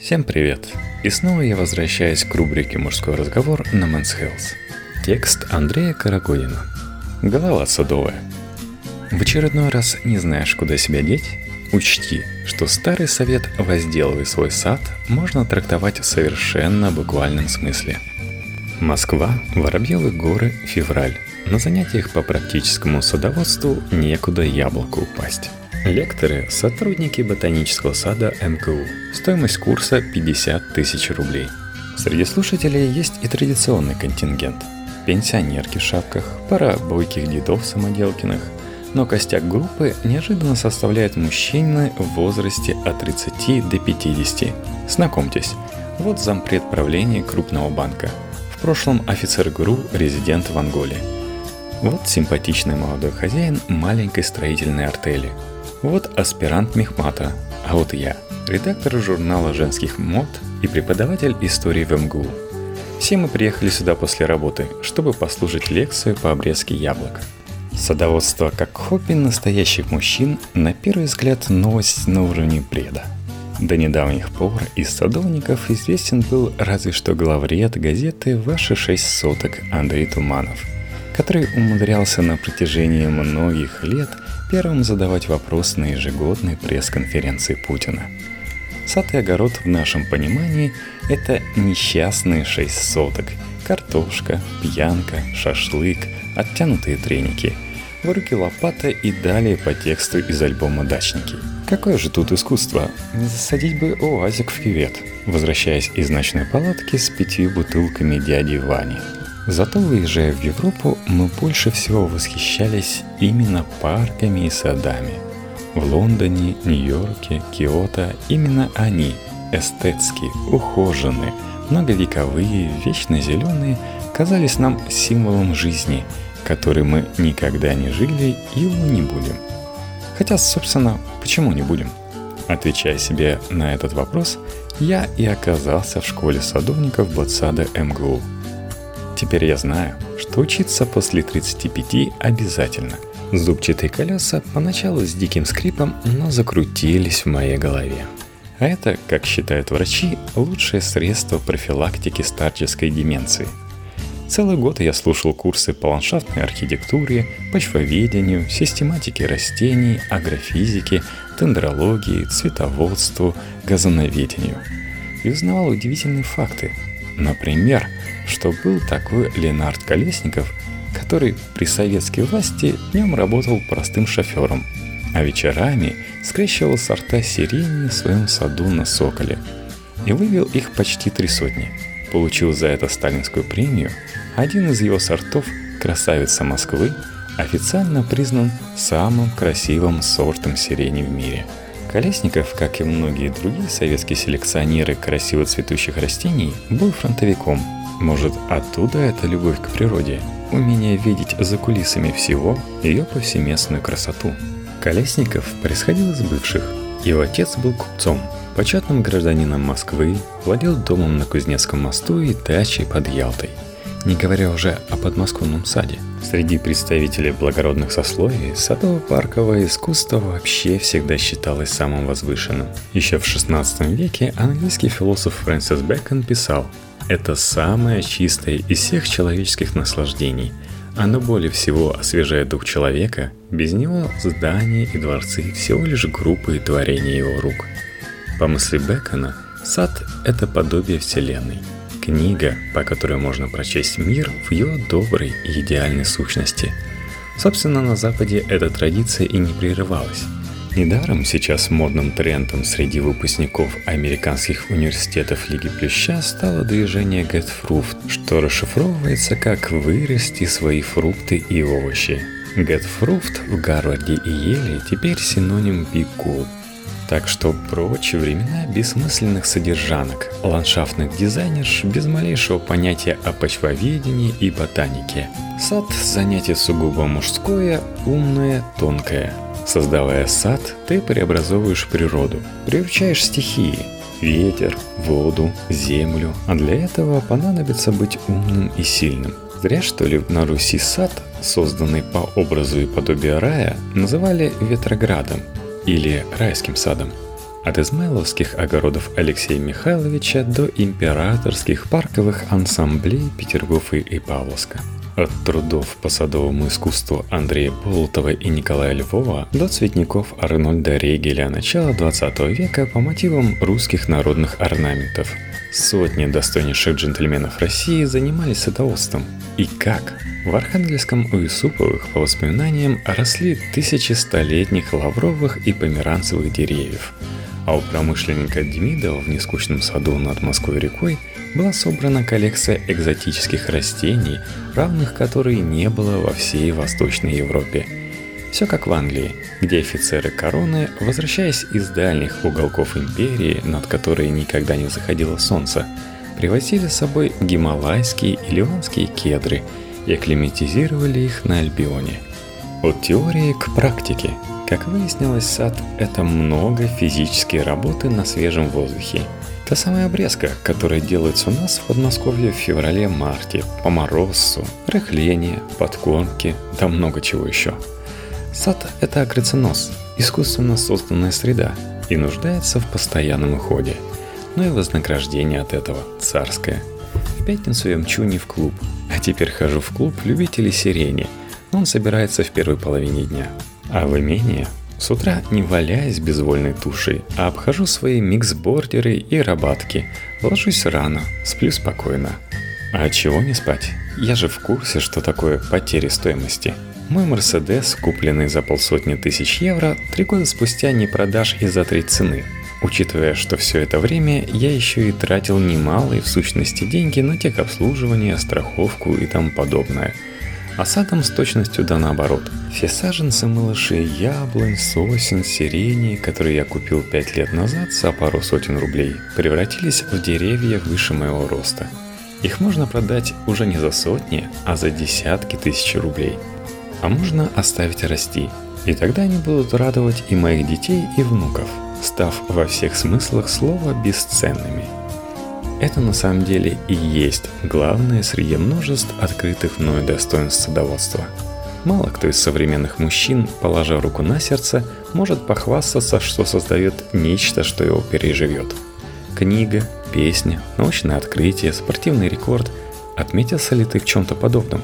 Всем привет! И снова я возвращаюсь к рубрике «Мужской разговор» на Men's Health. Текст Андрея Карагодина. Голова садовая. В очередной раз не знаешь, куда себя деть? Учти, что старый совет «возделывай свой сад» можно трактовать в совершенно буквальном смысле. Москва, Воробьевы горы, февраль. На занятиях по практическому садоводству некуда яблоку упасть. Лекторы – сотрудники ботанического сада МКУ. Стоимость курса 50 тысяч рублей. Среди слушателей есть и традиционный контингент. Пенсионерки в шапках, пара бойких дедов самоделкиных. Но костяк группы неожиданно составляет мужчины в возрасте от 30 до 50. Знакомьтесь, вот зампред правления крупного банка. В прошлом офицер ГРУ, резидент в Анголе. Вот симпатичный молодой хозяин маленькой строительной артели – вот аспирант Мехмата, а вот я, редактор журнала женских мод и преподаватель истории в МГУ. Все мы приехали сюда после работы, чтобы послушать лекцию по обрезке яблок. Садоводство как хобби настоящих мужчин на первый взгляд новость на уровне бреда. До недавних пор из садовников известен был разве что главред газеты «Ваши шесть соток» Андрей Туманов, который умудрялся на протяжении многих лет – первым задавать вопрос на ежегодной пресс-конференции Путина. Сад и огород в нашем понимании – это несчастные шесть соток, картошка, пьянка, шашлык, оттянутые треники, в руки лопата и далее по тексту из альбома «Дачники». Какое же тут искусство? Не засадить бы уазик в кювет, возвращаясь из ночной палатки с пятью бутылками дяди Вани – Зато, выезжая в Европу, мы больше всего восхищались именно парками и садами. В Лондоне, Нью-Йорке, Киото именно они, эстетские, ухоженные, многовековые, вечно зеленые, казались нам символом жизни, которой мы никогда не жили и не будем. Хотя, собственно, почему не будем? Отвечая себе на этот вопрос, я и оказался в школе садовников Ботсада МГУ – Теперь я знаю, что учиться после 35 обязательно. Зубчатые колеса поначалу с диким скрипом, но закрутились в моей голове. А это, как считают врачи, лучшее средство профилактики старческой деменции. Целый год я слушал курсы по ландшафтной архитектуре, почвоведению, систематике растений, агрофизике, дендрологии, цветоводству, газоноведению. И узнавал удивительные факты. Например, что был такой Ленард Колесников, который при советской власти днем работал простым шофером, а вечерами скрещивал сорта сирени в своем саду на Соколе и вывел их почти три сотни. Получил за это сталинскую премию, один из его сортов, красавица Москвы, официально признан самым красивым сортом сирени в мире. Колесников, как и многие другие советские селекционеры красиво цветущих растений, был фронтовиком – может, оттуда эта любовь к природе, умение видеть за кулисами всего ее повсеместную красоту. Колесников происходил из бывших. Его отец был купцом, почетным гражданином Москвы, владел домом на Кузнецком мосту и дачей под Ялтой. Не говоря уже о подмосковном саде. Среди представителей благородных сословий садово-парковое искусство вообще всегда считалось самым возвышенным. Еще в XVI веке английский философ Фрэнсис Бэкон писал – это самое чистое из всех человеческих наслаждений. Оно более всего освежает дух человека, без него здания и дворцы всего лишь группы и творения его рук. По мысли Бекона, сад – это подобие Вселенной, книга, по которой можно прочесть мир в его доброй и идеальной сущности. Собственно, на Западе эта традиция и не прерывалась. Недаром сейчас модным трендом среди выпускников американских университетов Лиги Плюща стало движение Get Fruit, что расшифровывается как «вырасти свои фрукты и овощи». Get Fruit в Гарварде и Еле теперь синоним Be Cool. Так что прочь времена бессмысленных содержанок, ландшафтных дизайнерш без малейшего понятия о почвоведении и ботанике. Сад – занятие сугубо мужское, умное, тонкое – Создавая сад, ты преобразовываешь природу, приручаешь стихии, ветер, воду, землю, а для этого понадобится быть умным и сильным. Зря что ли на Руси сад, созданный по образу и подобию рая, называли ветроградом или райским садом. От измайловских огородов Алексея Михайловича до императорских парковых ансамблей Петергофа и Павловска. От трудов по садовому искусству Андрея Болотова и Николая Львова до цветников Арнольда Регеля начала 20 века по мотивам русских народных орнаментов. Сотни достойнейших джентльменов России занимались садоводством. И как? В Архангельском у Исуповых, по воспоминаниям, росли тысячи столетних лавровых и померанцевых деревьев. А у промышленника Демидова в нескучном саду над Москвой рекой была собрана коллекция экзотических растений, равных которой не было во всей Восточной Европе. Все как в Англии, где офицеры короны, возвращаясь из дальних уголков империи, над которой никогда не заходило солнце, привозили с собой гималайские и ливанские кедры – и акклиматизировали их на Альбионе. От теории к практике. Как выяснилось, сад – это много физической работы на свежем воздухе. Та самая обрезка, которая делается у нас в Подмосковье в феврале-марте, по морозцу, рыхление, подкормки, да много чего еще. Сад – это акроценоз, искусственно созданная среда, и нуждается в постоянном уходе. Но и вознаграждение от этого царское. В пятницу я мчу не в клуб, а теперь хожу в клуб любителей сирени. Он собирается в первой половине дня. А в имение с утра не валяясь безвольной тушей, а обхожу свои миксбордеры и рабатки. Ложусь рано, сплю спокойно. А чего не спать? Я же в курсе, что такое потери стоимости. Мой Мерседес, купленный за полсотни тысяч евро, три года спустя не продашь из-за треть цены – Учитывая, что все это время я еще и тратил немалые в сущности деньги на техобслуживание, страховку и тому подобное. А садом с точностью да наоборот. Все саженцы малышей яблонь, сосен, сирени, которые я купил пять лет назад за пару сотен рублей, превратились в деревья выше моего роста. Их можно продать уже не за сотни, а за десятки тысяч рублей. А можно оставить расти, и тогда они будут радовать и моих детей, и внуков – став во всех смыслах слова бесценными. Это на самом деле и есть главное среди множеств открытых мною достоинств садоводства. Мало кто из современных мужчин, положа руку на сердце, может похвастаться, что создает нечто, что его переживет. Книга, песня, научное открытие, спортивный рекорд. Отметился ли ты в чем-то подобном?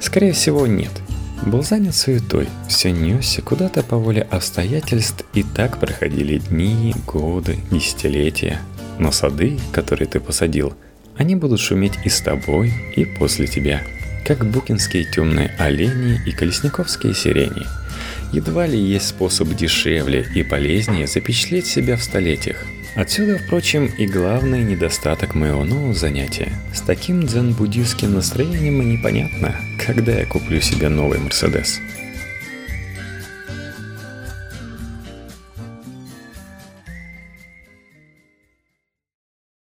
Скорее всего, нет – был занят суетой, все несся куда-то по воле обстоятельств, и так проходили дни, годы, десятилетия. Но сады, которые ты посадил, они будут шуметь и с тобой, и после тебя, как букинские темные олени и колесниковские сирени. Едва ли есть способ дешевле и полезнее запечатлеть себя в столетиях – Отсюда, впрочем, и главный недостаток моего нового занятия. С таким дзен-буддийским настроением и непонятно, когда я куплю себе новый Мерседес.